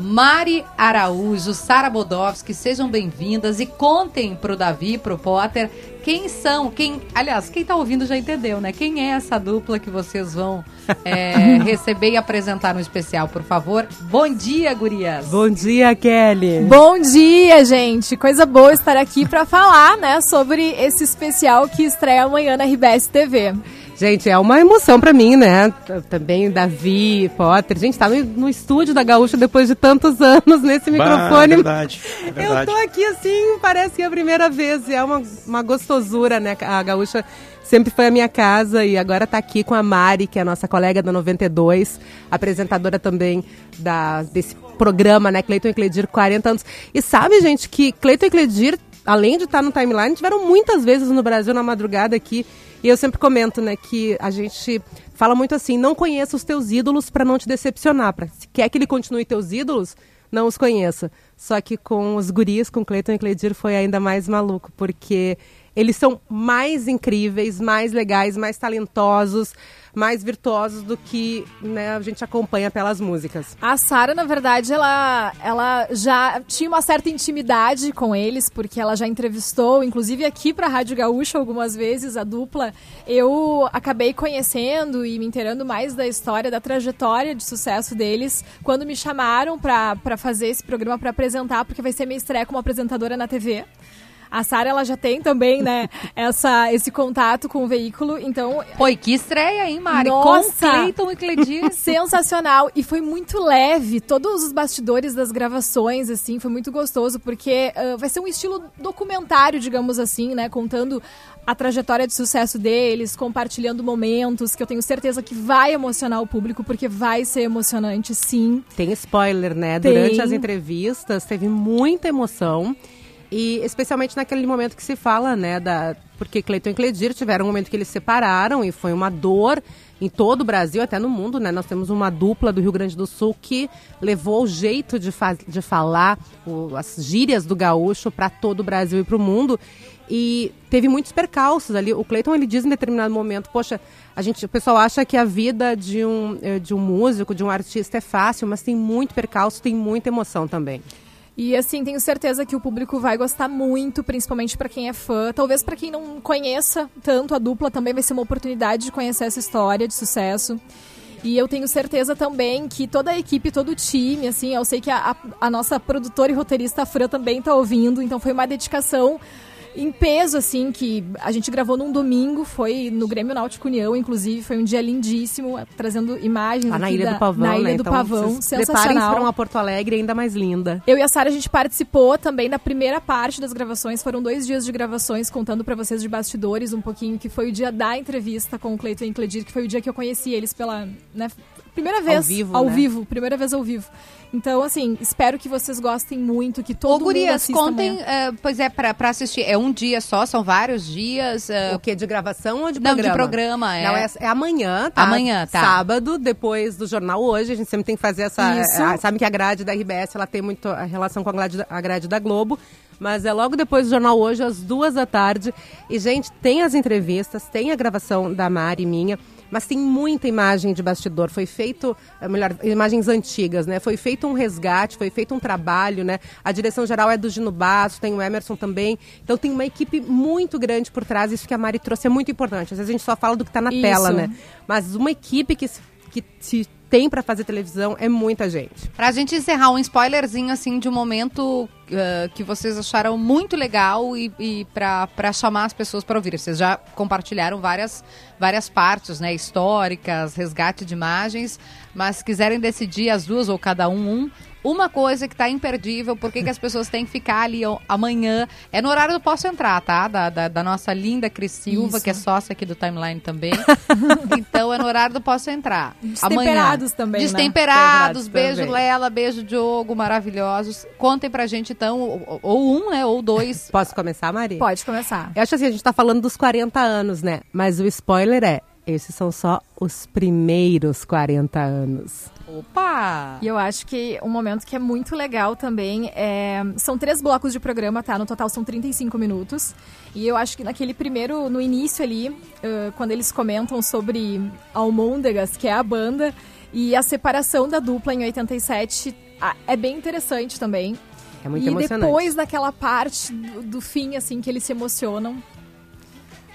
[SPEAKER 3] Mari Araújo, Sara Bodovski, sejam bem-vindas e contem pro Davi, pro Potter, quem são, quem, aliás, quem tá ouvindo já entendeu, né? Quem é essa dupla que vocês vão é, [laughs] receber e apresentar no especial, por favor? Bom dia, gurias!
[SPEAKER 12] Bom dia, Kelly.
[SPEAKER 13] Bom dia, gente. Coisa boa estar aqui para falar, né, sobre esse especial que estreia amanhã na RBS TV.
[SPEAKER 12] Gente, é uma emoção pra mim, né? Também Davi, Potter. Gente, tá no, no estúdio da Gaúcha depois de tantos [laughs] anos nesse
[SPEAKER 2] Bah,
[SPEAKER 12] microfone.
[SPEAKER 2] é verdade, é
[SPEAKER 12] Eu
[SPEAKER 2] verdade.
[SPEAKER 12] tô aqui assim, parece que é a primeira vez. É uma, uma gostosura, né? A Gaúcha sempre foi a minha casa e agora tá aqui com a Mari, que é a nossa colega da 92, apresentadora também da, desse programa, né? Cleiton e Cledir, 40 anos. E sabe, gente, que Cleiton e Cledir, além de estar no timeline, tiveram muitas vezes no Brasil na madrugada aqui. E eu sempre comento, né, que a gente fala muito assim, não conheça os teus ídolos para não te decepcionar. Pra, se quer que ele continue teus ídolos, não os conheça. Só que com os guris, com Cleiton e Cleidir, foi ainda mais maluco, porque eles são mais incríveis, mais legais, mais talentosos, mais virtuosos do que né, a gente acompanha pelas músicas.
[SPEAKER 13] A Sara, na verdade, ela, ela já tinha uma certa intimidade com eles, porque ela já entrevistou, inclusive aqui para a Rádio Gaúcha algumas vezes, a dupla. Eu acabei conhecendo e me inteirando mais da história, da trajetória de sucesso deles, quando me chamaram para fazer esse programa, para apresentar, porque vai ser minha estreia como apresentadora na TV. A Sara ela já tem também, né, [laughs] essa, esse contato com o veículo, então...
[SPEAKER 3] Pô, e que estreia, hein, Mari?
[SPEAKER 13] Nossa!
[SPEAKER 3] Com Cleiton e Cledir. [laughs]
[SPEAKER 13] Sensacional! E foi muito leve, todos os bastidores das gravações, assim, foi muito gostoso, porque uh, vai ser um estilo documentário, digamos assim, né, contando a trajetória de sucesso deles, compartilhando momentos que eu tenho certeza que vai emocionar o público, porque vai ser emocionante, sim.
[SPEAKER 12] Tem spoiler, né?
[SPEAKER 13] Tem.
[SPEAKER 12] Durante as entrevistas teve muita emoção. E especialmente naquele momento que se fala, né, da porque Cleiton e Cledir tiveram um momento que eles se separaram e foi uma dor em todo o Brasil, até no mundo, né? Nós temos uma dupla do Rio Grande do Sul que levou o jeito de, fa de falar, o, as gírias do gaúcho para todo o Brasil e para o mundo. E teve muitos percalços ali. O Cleiton ele diz em determinado momento, poxa, a gente, o pessoal acha que a vida de um, eh, de um músico, de um artista é fácil, mas tem muito percalço, tem muita emoção também.
[SPEAKER 13] E assim, tenho certeza que o público vai gostar muito, principalmente para quem é fã. Talvez para quem não conheça tanto a dupla, também vai ser uma oportunidade de conhecer essa história de sucesso. E eu tenho certeza também que toda a equipe, todo o time, assim, eu sei que a, a, nossa produtora e roteirista a Fran também está ouvindo, então foi uma dedicação em peso, assim, que a gente gravou num domingo, foi no Grêmio Náutico União, inclusive, foi um dia lindíssimo, trazendo imagens
[SPEAKER 12] Lá na
[SPEAKER 13] aqui
[SPEAKER 12] Ilha
[SPEAKER 13] da-
[SPEAKER 12] do Pavão,
[SPEAKER 13] na Ilha
[SPEAKER 12] né?
[SPEAKER 13] do
[SPEAKER 12] Então,
[SPEAKER 13] Pavão, sensacional.
[SPEAKER 12] para uma Porto Alegre ainda mais linda.
[SPEAKER 13] Eu e a Sara a gente participou também da primeira parte das gravações. Foram dois dias de gravações, contando pra vocês de bastidores um pouquinho, que foi o dia da entrevista com o Cleiton e Cledir, que foi o dia que eu conheci eles pela né, primeira vez
[SPEAKER 12] vivo,
[SPEAKER 13] ao
[SPEAKER 12] né?
[SPEAKER 13] vivo, primeira vez ao vivo. Então, assim, espero que vocês gostem muito, que todo
[SPEAKER 3] Ô,
[SPEAKER 13] mundo
[SPEAKER 3] gurias,
[SPEAKER 13] assista
[SPEAKER 3] contem, eh, pois é, pra, pra assistir. É um dia só, são vários dias. eh,
[SPEAKER 12] O que? De gravação ou de
[SPEAKER 3] Não,
[SPEAKER 12] programa?
[SPEAKER 3] de programa, é.
[SPEAKER 12] Não, é, é amanhã, tá?
[SPEAKER 3] Amanhã, tá.
[SPEAKER 12] Sábado, depois do jornal hoje. A gente sempre tem que fazer essa.
[SPEAKER 13] Isso.
[SPEAKER 12] é, sabe que a grade da RBS ela tem muito a relação com a grade, da- a grade da Globo. Mas é logo depois do jornal hoje, às duas da tarde. E, gente, tem as entrevistas, tem a gravação da Mari e minha. Mas tem muita imagem de bastidor. Foi feito, é, melhor, imagens antigas, né? Foi feito um resgate, foi feito um trabalho, né? A direção geral é do Gino Basso, tem o Emerson também. Então tem uma equipe muito grande por trás. Isso que a Mari trouxe é muito importante. Às vezes a gente só fala do que está na
[SPEAKER 13] Isso.
[SPEAKER 12] tela, né? Mas uma equipe que se, que se tem para fazer televisão é muita gente.
[SPEAKER 3] Pra gente encerrar, um spoilerzinho, assim, de um momento eh, que vocês acharam muito legal e, e pra chamar as pessoas para ouvir. Vocês já compartilharam várias, várias partes, né? Históricas, resgate de imagens, mas se quiserem decidir as duas ou cada um, um, uma coisa que tá imperdível, por que as [laughs] pessoas têm que ficar ali amanhã, é no horário do Posso Entrar, tá? Da, da, da nossa linda Cris Silva,
[SPEAKER 13] Isso.
[SPEAKER 3] que é sócia aqui do Timeline também. [laughs] então é no horário do Posso Entrar.
[SPEAKER 13] Destemperados também, né?
[SPEAKER 3] Destemperados,
[SPEAKER 12] Destemperados
[SPEAKER 3] beijo
[SPEAKER 12] também.
[SPEAKER 3] Lela, beijo Diogo, maravilhosos. Contem pra gente então, ou, ou um, né, ou dois. [laughs]
[SPEAKER 12] Posso começar, Mari?
[SPEAKER 13] Pode começar.
[SPEAKER 12] Eu acho assim, a gente tá falando dos 40 anos, né? Mas o spoiler é, esses são só os primeiros 40 anos.
[SPEAKER 3] Opa!
[SPEAKER 13] E eu acho que um momento que é muito legal também é. São três blocos de programa, tá? No total são 35 minutos. E eu acho que naquele primeiro, no início ali, ãh, quando eles comentam sobre Almôndegas, que é a banda, e a separação da dupla em 87, ah, é bem interessante também.
[SPEAKER 12] É muito
[SPEAKER 13] e
[SPEAKER 12] emocionante.
[SPEAKER 13] depois daquela parte do, do fim, assim, que eles se emocionam.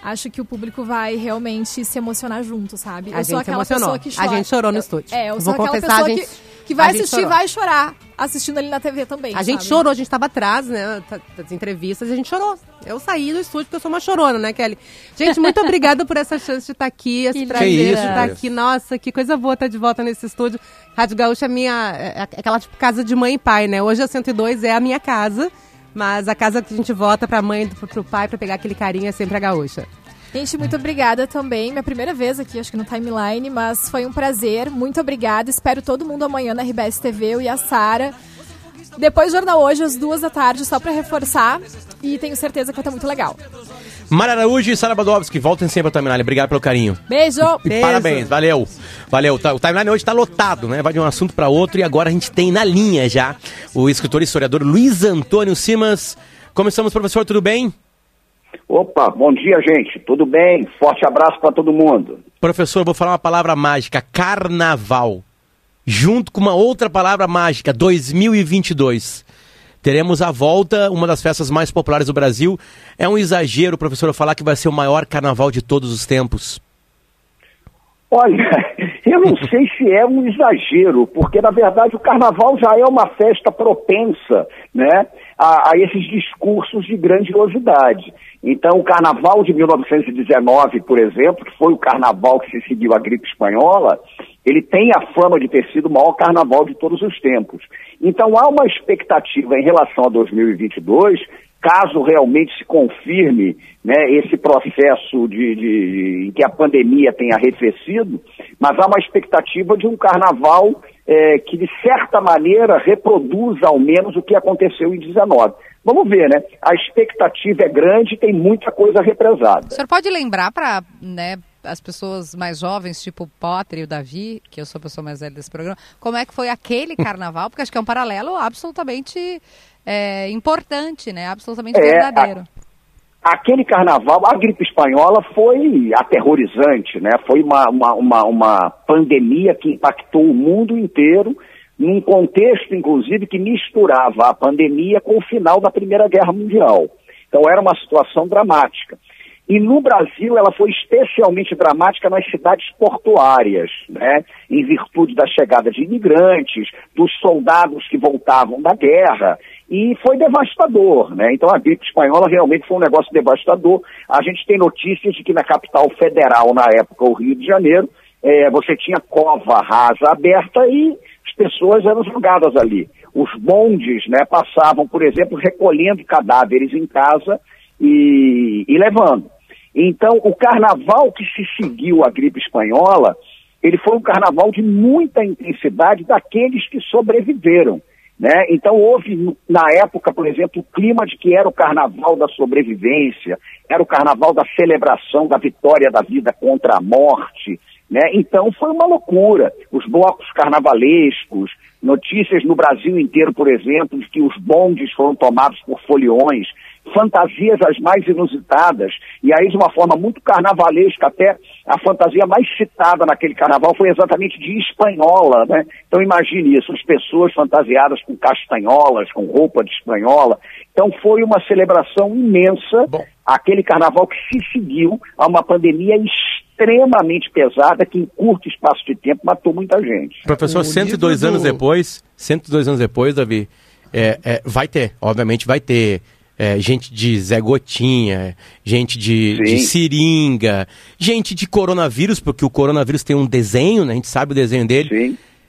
[SPEAKER 13] Acho que o público vai realmente se emocionar junto, sabe?
[SPEAKER 12] A
[SPEAKER 13] eu sou
[SPEAKER 12] gente se
[SPEAKER 13] aquela
[SPEAKER 12] emocionou.
[SPEAKER 13] pessoa que
[SPEAKER 12] A gente chorou no
[SPEAKER 13] Eu-
[SPEAKER 12] estúdio.
[SPEAKER 13] É, eu
[SPEAKER 12] Vou
[SPEAKER 13] sou aquela
[SPEAKER 12] confessar,
[SPEAKER 13] pessoa
[SPEAKER 12] gente-
[SPEAKER 13] que, que vai assistir
[SPEAKER 12] chorou.
[SPEAKER 13] vai chorar assistindo ali na TV também.
[SPEAKER 12] A gente
[SPEAKER 13] sabe?
[SPEAKER 12] chorou, a gente tava atrás, né, tá- das entrevistas, e a gente chorou. Eu saí do estúdio porque eu sou uma chorona, né, Kelly? Gente, muito obrigada por essa chance de estar aqui, [laughs] esse
[SPEAKER 13] Que
[SPEAKER 12] prazer
[SPEAKER 2] isso,
[SPEAKER 12] de estar
[SPEAKER 2] Cris.
[SPEAKER 12] aqui. Nossa, que coisa boa estar de volta nesse estúdio. Rádio Gaúcha é minha, é aquela tipo casa de mãe e pai, né? Hoje a 102 é a minha casa, mas a casa que a gente volta pra mãe e pro, pai pra pegar aquele carinho é sempre a Gaúcha.
[SPEAKER 13] Gente, muito obrigada também. Minha primeira vez aqui, acho que no Timeline, mas foi um prazer. Muito obrigada. Espero todo mundo amanhã na RBS TV, eu e a Sara. Depois do jornal hoje, às duas da tarde, só pra reforçar. E tenho certeza que vai estar muito legal.
[SPEAKER 2] Mara Araújo e Sara Badovski, voltem sempre ao Timeline. Obrigado pelo carinho.
[SPEAKER 13] Beijo!
[SPEAKER 2] E parabéns, valeu. Valeu. Tá- O timeline hoje tá lotado, né? Vai de um assunto para outro e agora a gente tem na linha já o escritor e historiador Luiz Antônio Simas. Começamos, professor, tudo bem?
[SPEAKER 14] Opa, bom dia, gente. Tudo bem? Forte abraço para todo mundo.
[SPEAKER 2] Professor, vou falar uma palavra mágica: carnaval. Junto com uma outra palavra mágica, 2022. Teremos a volta, uma das festas mais populares do Brasil. É um exagero, professor, falar que vai ser o maior carnaval de todos os tempos.
[SPEAKER 14] Olha, eu não sei se é um exagero, porque na verdade o carnaval já é uma festa propensa né, a, a esses discursos de grandiosidade. Então, o carnaval de 1919, por exemplo, que foi o carnaval que se seguiu à gripe espanhola, ele tem a fama de ter sido o maior carnaval de todos os tempos. Então, há uma expectativa em relação a 2022 caso realmente se confirme né, esse processo de, de, em que a pandemia tenha arrefecido, mas há uma expectativa de um carnaval é, que, de certa maneira, reproduza ao menos o que aconteceu em 19. Vamos ver, né? A expectativa é grande e tem muita coisa represada.
[SPEAKER 3] O senhor pode lembrar para né, as pessoas mais jovens, tipo o Potter e o Davi, que eu sou a pessoa mais velha desse programa, como é que foi aquele [laughs] carnaval? Porque acho que é um paralelo absolutamente é, importante, né? Absolutamente
[SPEAKER 14] É,
[SPEAKER 3] verdadeiro.
[SPEAKER 14] Aquele carnaval, a gripe espanhola foi aterrorizante, né? Foi uma, uma, uma, uma pandemia que impactou o mundo inteiro, num contexto, inclusive, que misturava a pandemia com o final da Primeira Guerra Mundial. Então era uma situação dramática. E no Brasil ela foi especialmente dramática nas cidades portuárias, né? em virtude da chegada de imigrantes, dos soldados que voltavam da guerra, e foi devastador. Né? Então a gripe espanhola realmente foi um negócio devastador. A gente tem notícias de que na capital federal, na época, o Rio de Janeiro, eh, você tinha cova rasa aberta e as pessoas eram jogadas ali. Os bondes né, passavam, por exemplo, recolhendo cadáveres em casa e, e levando. Então, o carnaval que se seguiu à gripe espanhola, ele foi um carnaval de muita intensidade daqueles que sobreviveram. Né? Então, houve, na época, por exemplo, o clima de que era o carnaval da sobrevivência, era o carnaval da celebração da vitória da vida contra a morte. Né? Então, foi uma loucura. Os blocos carnavalescos, notícias no Brasil inteiro, por exemplo, de que os bondes foram tomados por foliões, fantasias as mais inusitadas, e aí de uma forma muito carnavalesca, até a fantasia mais citada naquele carnaval foi exatamente de espanhola, né? Então imagine isso, as pessoas fantasiadas com castanholas, com roupa de espanhola. Então foi uma celebração imensa, aquele carnaval que se seguiu a uma pandemia extremamente pesada que em curto espaço de tempo matou muita gente.
[SPEAKER 2] Professor, 102 anos depois, 102 anos depois, Davi, é, é, vai ter, obviamente vai ter é, gente de Zé Gotinha, gente de, de seringa, gente de coronavírus, porque o coronavírus tem um desenho, né? A gente sabe o desenho dele.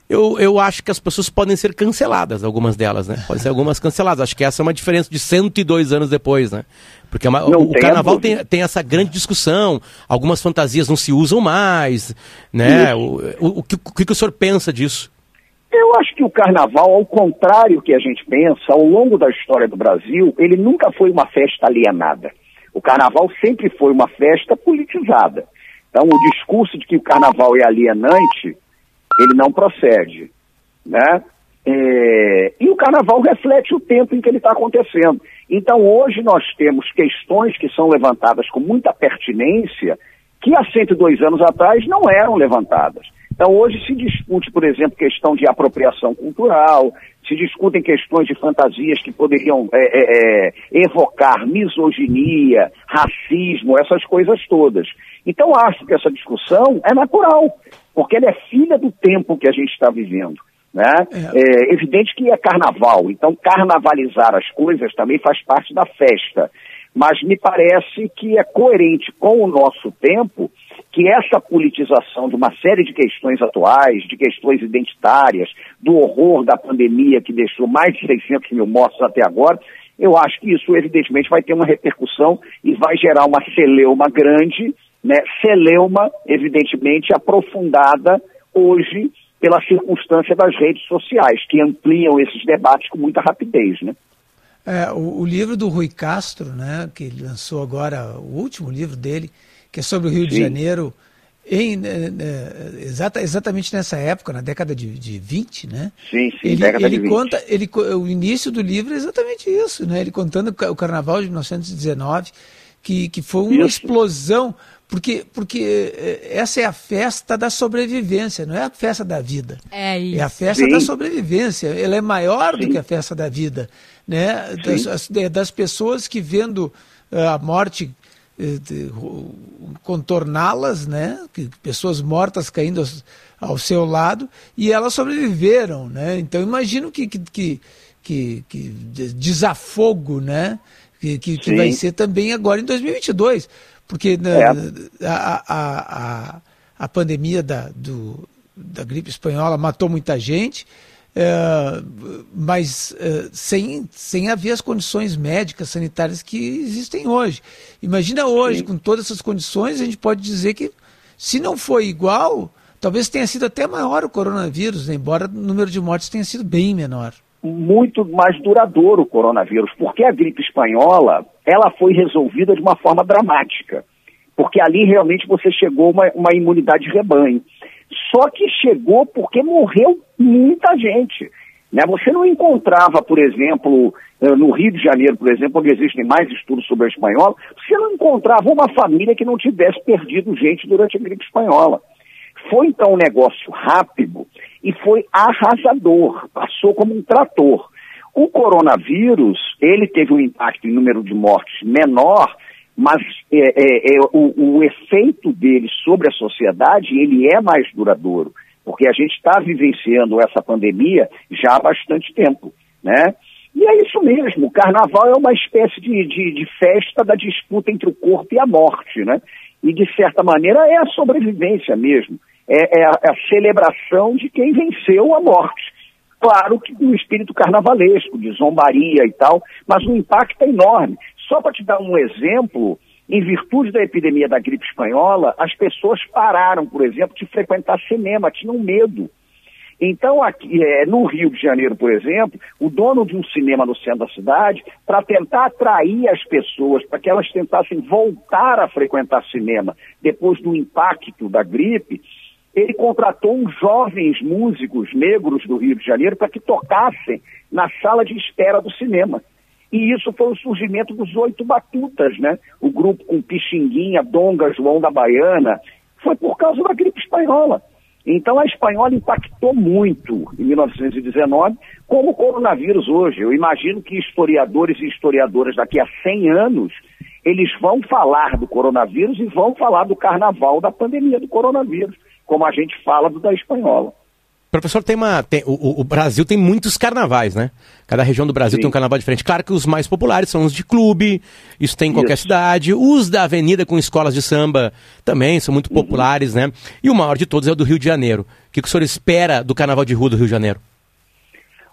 [SPEAKER 2] Eu, eu acho que as pessoas podem ser canceladas, algumas delas, né? Podem ser algumas canceladas. Acho que essa é uma diferença de 102 anos depois, né? Porque é uma- o, carnaval tem, tem essa grande discussão. Algumas fantasias não se usam mais, né? O, o, o que, o que o senhor pensa disso?
[SPEAKER 14] Eu acho que o carnaval, ao contrário que a gente pensa, ao longo da história do Brasil, ele nunca foi uma festa alienada. O carnaval sempre foi uma festa politizada. Então, o discurso de que o carnaval é alienante, ele não procede. Né? É, E o carnaval reflete o tempo em que ele está acontecendo. Então, hoje nós temos questões que são levantadas com muita pertinência que há 102 anos atrás não eram levantadas. Então, hoje se discute, por exemplo, questão de apropriação cultural, se discutem questões de fantasias que poderiam é, é, é, evocar misoginia, racismo, essas coisas todas. Então, acho que essa discussão é natural, porque ela é filha do tempo que a gente está vivendo. Né? É evidente que é carnaval, então carnavalizar as coisas também faz parte da festa. Mas me parece que é coerente com o nosso tempo que essa politização de uma série de questões atuais, de questões identitárias, do horror da pandemia que deixou mais de 600 mil mortos até agora, eu acho que isso evidentemente vai ter uma repercussão e vai gerar uma celeuma grande, né? celeuma evidentemente aprofundada hoje pela circunstância das redes sociais, que ampliam esses debates com muita rapidez. Né?
[SPEAKER 4] É, o, o livro do Rui Castro, né, que ele lançou agora, o último livro dele, que é sobre o Rio de
[SPEAKER 14] Sim.
[SPEAKER 4] Janeiro, em, né, exata, exatamente nessa época, na década de, de 20, né?
[SPEAKER 14] Sim, sim,
[SPEAKER 4] Ele,
[SPEAKER 14] década
[SPEAKER 4] ele
[SPEAKER 14] de 20.
[SPEAKER 4] conta, ele, o início do livro é exatamente isso, né? Ele contando o ca- o Carnaval de 1919, que, que foi uma Isso. explosão, porque, porque eh, essa é a festa da sobrevivência, não é a festa da vida.
[SPEAKER 3] É isso.
[SPEAKER 4] É a festa Sim. da sobrevivência. Ela é maior Sim. do que a festa da vida. Né? Das, das pessoas que vendo eh, a morte contorná-las, né? pessoas mortas caindo ao seu lado e elas sobreviveram, né? Então imagino que que, que, que desafogo, né? Que, que, que, vai ser também agora em 2022, porque né, é. a, a, a, a, pandemia da, do, da gripe espanhola matou muita gente, é, mas é, sem, sem haver as condições médicas, sanitárias que existem hoje. Imagina hoje, Sim. com todas essas condições, a gente pode dizer que se não foi igual, Talvez tenha sido até maior o coronavírus, embora o número de mortes tenha sido bem menor.
[SPEAKER 14] Muito mais duradouro o coronavírus, porque a gripe espanhola ela foi resolvida de uma forma dramática, porque ali realmente você chegou a uma, uma imunidade de rebanho. Só que chegou porque morreu muita gente. Né? Você não encontrava, por exemplo, eh, no Rio de Janeiro, por exemplo, onde existem mais estudos sobre a espanhola, você não encontrava uma família que não tivesse perdido gente durante a gripe espanhola. Foi então um negócio rápido e foi arrasador, passou como um trator. O coronavírus, ele teve um impacto em número de mortes menor, mas é, é, é, o, o efeito dele sobre a sociedade, ele é mais duradouro, porque a gente está vivenciando essa pandemia já há bastante tempo, né? E é isso mesmo, o carnaval é uma espécie de, de, de festa da disputa entre o corpo e a morte, né? E, de certa maneira, é a sobrevivência mesmo é, é, a, é, a, celebração de quem venceu a morte. Claro que no espírito carnavalesco, de zombaria e tal, mas o impacto é enorme. Só para te dar um exemplo, em virtude da epidemia da gripe espanhola, as pessoas pararam, por exemplo, de frequentar cinema, tinham medo. Então, aqui, é, no Rio de Janeiro, por exemplo, o dono de um cinema no centro da cidade, para tentar atrair as pessoas, para que elas tentassem voltar a frequentar cinema depois do impacto da gripe, ele contratou uns jovens músicos negros do Rio de Janeiro para que tocassem na sala de espera do cinema. E isso foi o surgimento dos Oito Batutas, né? O grupo com Pixinguinha, Donga, João da Baiana. Foi por causa da gripe espanhola. Então a espanhola impactou muito em 1919, como o coronavírus hoje. Eu imagino que historiadores e historiadoras daqui a 100 anos, eles vão falar do coronavírus e vão falar do carnaval da pandemia do coronavírus como a gente fala do da espanhola.
[SPEAKER 2] Professor, tem uma. Tem, o, o, Brasil tem muitos carnavais, né? Cada região do Brasil Sim. tem um carnaval diferente. Claro que os mais populares são os de clube, isso tem em qualquer isso. cidade. Os da avenida com escolas de samba também são muito uhum. populares, né? E o maior de todos é o do Rio de Janeiro. O que, que o senhor espera do carnaval de rua do Rio de Janeiro?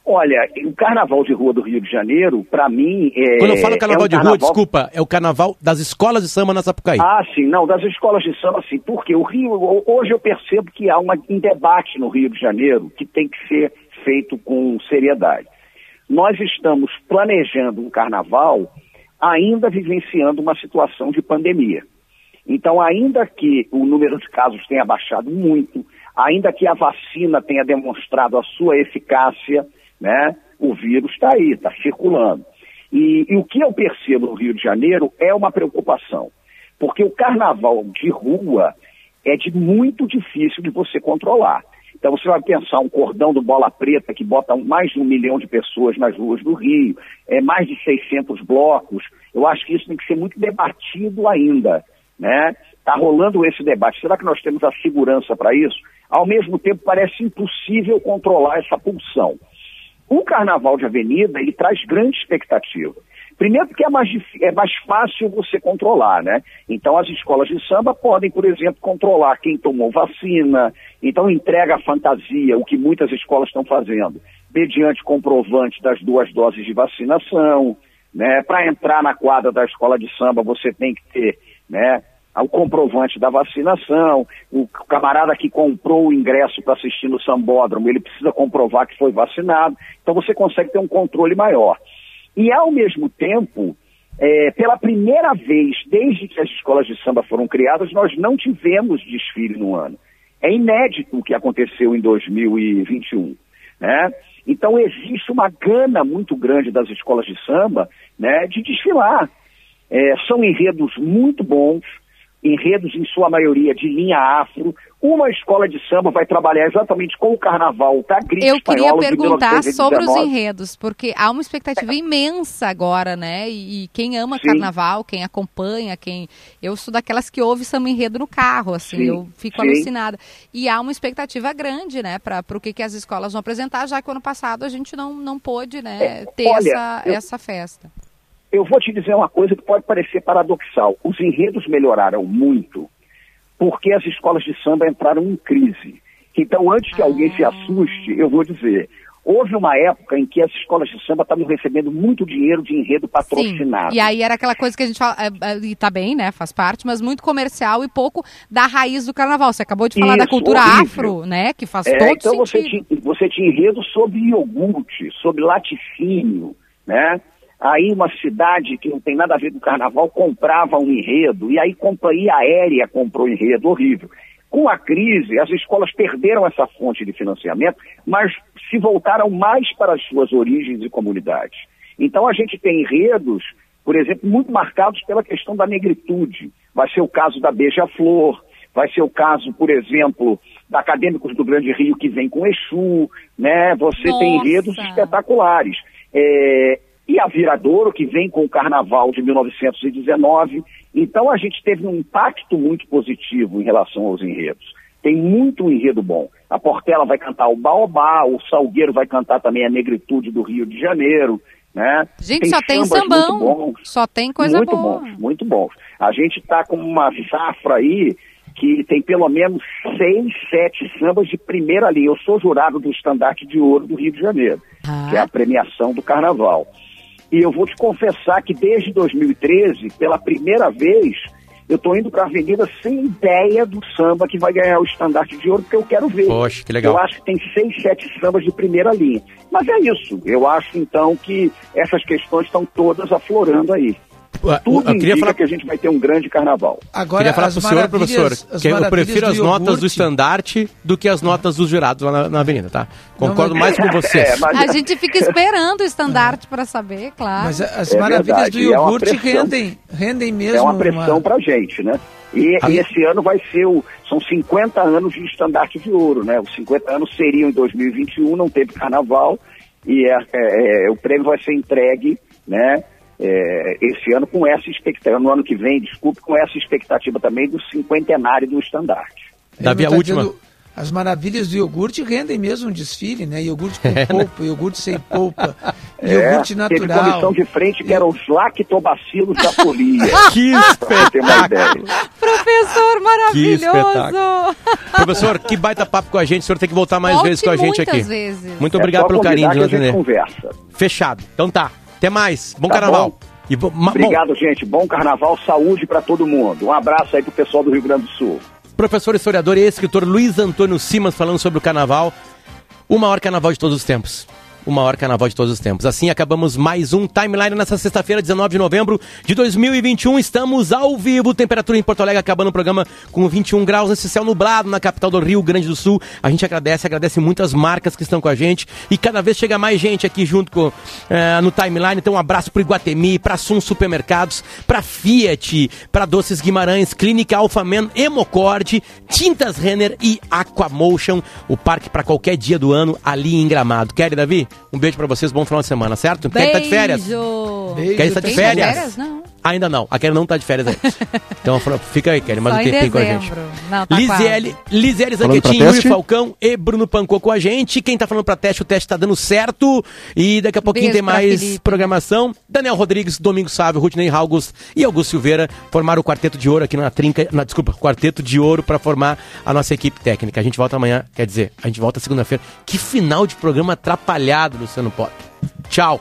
[SPEAKER 14] Olha, o carnaval de rua do Rio de Janeiro, para mim. É,
[SPEAKER 2] Quando eu falo carnaval é um de carnaval... rua, desculpa, é o carnaval das escolas de samba na Sapucaí.
[SPEAKER 14] Ah, sim, não, das escolas de samba, sim. Porque o Rio, hoje eu percebo que há uma, um debate no Rio de Janeiro que tem que ser feito com seriedade. Nós estamos planejando um carnaval ainda vivenciando uma situação de pandemia. Então, ainda que o número de casos tenha baixado muito, ainda que a vacina tenha demonstrado a sua eficácia, né? O vírus está aí, está circulando. E, e o que eu percebo no Rio de Janeiro é uma preocupação, porque o carnaval de rua é de muito difícil de você controlar. Então você vai pensar um cordão do Bola Preta que bota mais de um milhão de pessoas nas ruas do Rio, é mais de 600 blocos. Eu acho que isso tem que ser muito debatido ainda, né? Está rolando esse debate. Será que nós temos a segurança para isso? Ao mesmo tempo parece impossível controlar essa pulsão. O carnaval de avenida, ele traz grande expectativa. Primeiro porque é mais, é mais fácil você controlar, né? Então as escolas de samba podem, por exemplo, controlar quem tomou vacina, então entrega a fantasia, o que muitas escolas estão fazendo, mediante comprovante das duas doses de vacinação, né? Para entrar na quadra da escola de samba você tem que ter, né? O comprovante da vacinação, o camarada que comprou o ingresso para assistir no sambódromo, ele precisa comprovar que foi vacinado, então você consegue ter um controle maior. E ao mesmo tempo, é, pela primeira vez desde que as escolas de samba foram criadas, nós não tivemos desfile no ano. É inédito o que aconteceu em 2021. Né? Então existe uma gana muito grande das escolas de samba né, de desfilar. É, são enredos muito bons, enredos em sua maioria de linha afro. Uma escola de samba vai trabalhar exatamente com o carnaval da gripe
[SPEAKER 3] Eu queria perguntar sobre os
[SPEAKER 14] 1919.
[SPEAKER 3] enredos, porque há uma expectativa imensa agora, né? E, e quem ama
[SPEAKER 14] Sim.
[SPEAKER 3] carnaval, quem acompanha, quem. Eu sou daquelas que ouve samba enredo no carro, assim,
[SPEAKER 14] Sim,
[SPEAKER 3] eu fico
[SPEAKER 14] sim.
[SPEAKER 3] alucinada. E há uma expectativa grande, né, para o que, que as escolas vão apresentar, já que ano passado a gente não, não pôde, né,
[SPEAKER 14] É,
[SPEAKER 3] ter
[SPEAKER 14] olha,
[SPEAKER 3] essa,
[SPEAKER 14] eu-
[SPEAKER 3] essa festa.
[SPEAKER 14] Eu vou te dizer uma coisa que pode parecer paradoxal. Os enredos melhoraram muito porque as escolas de samba entraram em crise. Então, antes que alguém se assuste, eu vou dizer. Houve uma época em que as escolas de samba estavam recebendo muito dinheiro de enredo patrocinado.
[SPEAKER 3] E aí era aquela coisa que a gente fala, é, é, e tá bem, né, faz parte, mas muito comercial e pouco da raiz do carnaval. Você acabou de falar da
[SPEAKER 14] Isso,
[SPEAKER 3] cultura
[SPEAKER 14] horrível.
[SPEAKER 3] afro, né, que faz
[SPEAKER 14] É,
[SPEAKER 3] todo
[SPEAKER 14] então você
[SPEAKER 3] sentido.
[SPEAKER 14] tinha, você tinha enredo sobre iogurte, sobre laticínio, né? Aí uma cidade que não tem nada a ver com carnaval comprava um enredo, e aí companhia aérea comprou enredo, horrível. Com a crise, as escolas perderam essa fonte de financiamento, mas se voltaram mais para as suas origens e comunidades. Então a gente tem enredos, por exemplo, muito marcados pela questão da negritude. Vai ser o caso da Beija-Flor, vai ser o caso, por exemplo, da Acadêmicos do Grande Rio que vem com Exu, né? Você tem
[SPEAKER 15] Nossa!
[SPEAKER 14] enredos espetaculares. É, e a Viradouro, que vem com o Carnaval de 1919. Então a gente teve um impacto muito positivo em relação aos enredos. Tem muito enredo bom. A Portela vai cantar o Baobá, o Salgueiro vai cantar também a Negritude do Rio de Janeiro, né?
[SPEAKER 3] Gente, só tem
[SPEAKER 14] sambas muito
[SPEAKER 3] sambão,
[SPEAKER 14] bons.
[SPEAKER 3] só tem coisa
[SPEAKER 14] muito
[SPEAKER 3] boa.
[SPEAKER 14] bons, muito bons. A gente está com uma safra aí que tem pelo menos seis, sete sambas de primeira linha. Eu sou jurado do Estandarte de Ouro do Rio de Janeiro, que é a premiação do Carnaval. E eu vou te confessar que desde 2013, pela primeira vez, eu estou indo para a Avenida sem ideia do samba que vai ganhar o Estandarte de Ouro, porque eu quero ver.
[SPEAKER 2] Poxa, que legal.
[SPEAKER 14] Eu acho que tem seis, sete sambas de primeira linha. Mas é isso. Eu acho, então, que essas questões estão todas aflorando aí. Tudo
[SPEAKER 2] eu queria falar-
[SPEAKER 14] que a gente vai ter um grande carnaval.
[SPEAKER 2] Queria falar pro senhor, professor, que eu prefiro as notas do estandarte do que as notas dos jurados lá na, na avenida, tá? Concordo mais com você. [laughs]
[SPEAKER 14] É,
[SPEAKER 3] A gente fica esperando o estandarte para saber, claro.
[SPEAKER 4] Mas a- as
[SPEAKER 14] É
[SPEAKER 4] maravilhas
[SPEAKER 14] verdade,
[SPEAKER 4] do
[SPEAKER 14] é
[SPEAKER 4] iogurte
[SPEAKER 14] pressão.
[SPEAKER 4] rendem, rendem mesmo.
[SPEAKER 14] é uma pressão pra gente, né? E,
[SPEAKER 4] Ah.
[SPEAKER 14] e esse ano vai ser o. São 50 anos de estandarte de ouro, né? Os 50 anos seriam em 2021, não teve carnaval, e é, é, é, o prêmio vai ser entregue, né? É, esse ano com essa expectativa, no ano que vem, desculpe, com essa expectativa também do cinquentenário do estandarte.
[SPEAKER 2] Davi, a
[SPEAKER 4] Tá
[SPEAKER 2] última.
[SPEAKER 4] dizendo, As maravilhas do iogurte rendem mesmo um desfile, né? Iogurte com [laughs]
[SPEAKER 2] É, né?
[SPEAKER 4] polpa, iogurte sem polpa,
[SPEAKER 14] É,
[SPEAKER 4] iogurte
[SPEAKER 14] teve
[SPEAKER 4] natural.
[SPEAKER 14] comissão de frente que eram os lactobacilos da folia. [laughs]
[SPEAKER 2] Que
[SPEAKER 14] ideia.
[SPEAKER 3] Professor maravilhoso!
[SPEAKER 2] Professor, que baita papo com a gente. O senhor tem que voltar mais
[SPEAKER 3] Volte
[SPEAKER 2] vezes com a gente
[SPEAKER 3] muitas
[SPEAKER 2] aqui.
[SPEAKER 3] vezes.
[SPEAKER 2] Muito
[SPEAKER 14] É
[SPEAKER 2] obrigado
[SPEAKER 14] só
[SPEAKER 2] pelo carinho de
[SPEAKER 14] que conversa.
[SPEAKER 2] Fechado. Então tá. Até mais. Bom
[SPEAKER 14] Tá
[SPEAKER 2] carnaval.
[SPEAKER 14] bom.
[SPEAKER 2] E bom,
[SPEAKER 14] Obrigado, gente. Bom carnaval, saúde pra todo mundo. Um abraço aí pro pessoal do Rio Grande do Sul.
[SPEAKER 2] professor, historiador e escritor Luiz Antônio Simas falando sobre o carnaval. O maior carnaval de todos os tempos. O maior carnaval de todos os tempos. Assim acabamos mais um timeline nessa sexta-feira, 19 de novembro de 2021. Estamos ao vivo. Temperatura em Porto Alegre acabando o programa com 21 graus. Esse céu nublado na capital do Rio Grande do Sul. A gente agradece, agradece muitas marcas que estão com a gente. E cada vez chega mais gente aqui junto com, eh, no timeline. Então, um abraço pro Iguatemi, pra Sum Supermercados, pra Fiat, pra Doces Guimarães, Clínica Alfaman, Hemocord, Tintas Renner e Aquamotion. O parque pra qualquer dia do ano ali em Gramado. Quer, Davi? Um beijo pra vocês, bom final de semana, certo? Quer tá de férias?
[SPEAKER 3] Beijo!
[SPEAKER 2] Quer estar de
[SPEAKER 3] Tem
[SPEAKER 2] férias?
[SPEAKER 3] férias? Não.
[SPEAKER 2] Ainda não. A Kelly não tá de férias aí. [laughs] então fica aí, Kelly, mais
[SPEAKER 3] Só
[SPEAKER 2] um
[SPEAKER 3] em
[SPEAKER 2] tempinho com a gente.
[SPEAKER 3] Não, tá
[SPEAKER 2] Lisiele, Lisiele Zanquetin, Yuri? Falcão e Bruno Pancô com a gente. Quem tá falando pra teste, o teste tá dando certo. E daqui a pouquinho
[SPEAKER 3] Beijo
[SPEAKER 2] tem mais
[SPEAKER 3] Felipe.
[SPEAKER 2] programação. Daniel Rodrigues, Domingo Sávio, Rudney August e Augusto Silveira formaram o quarteto de ouro aqui na trinca. Na, desculpa, quarteto de ouro pra formar a nossa equipe técnica. A gente volta amanhã, quer dizer, a gente volta segunda-feira. Que final de programa atrapalhado, Luciano Pop. Tchau.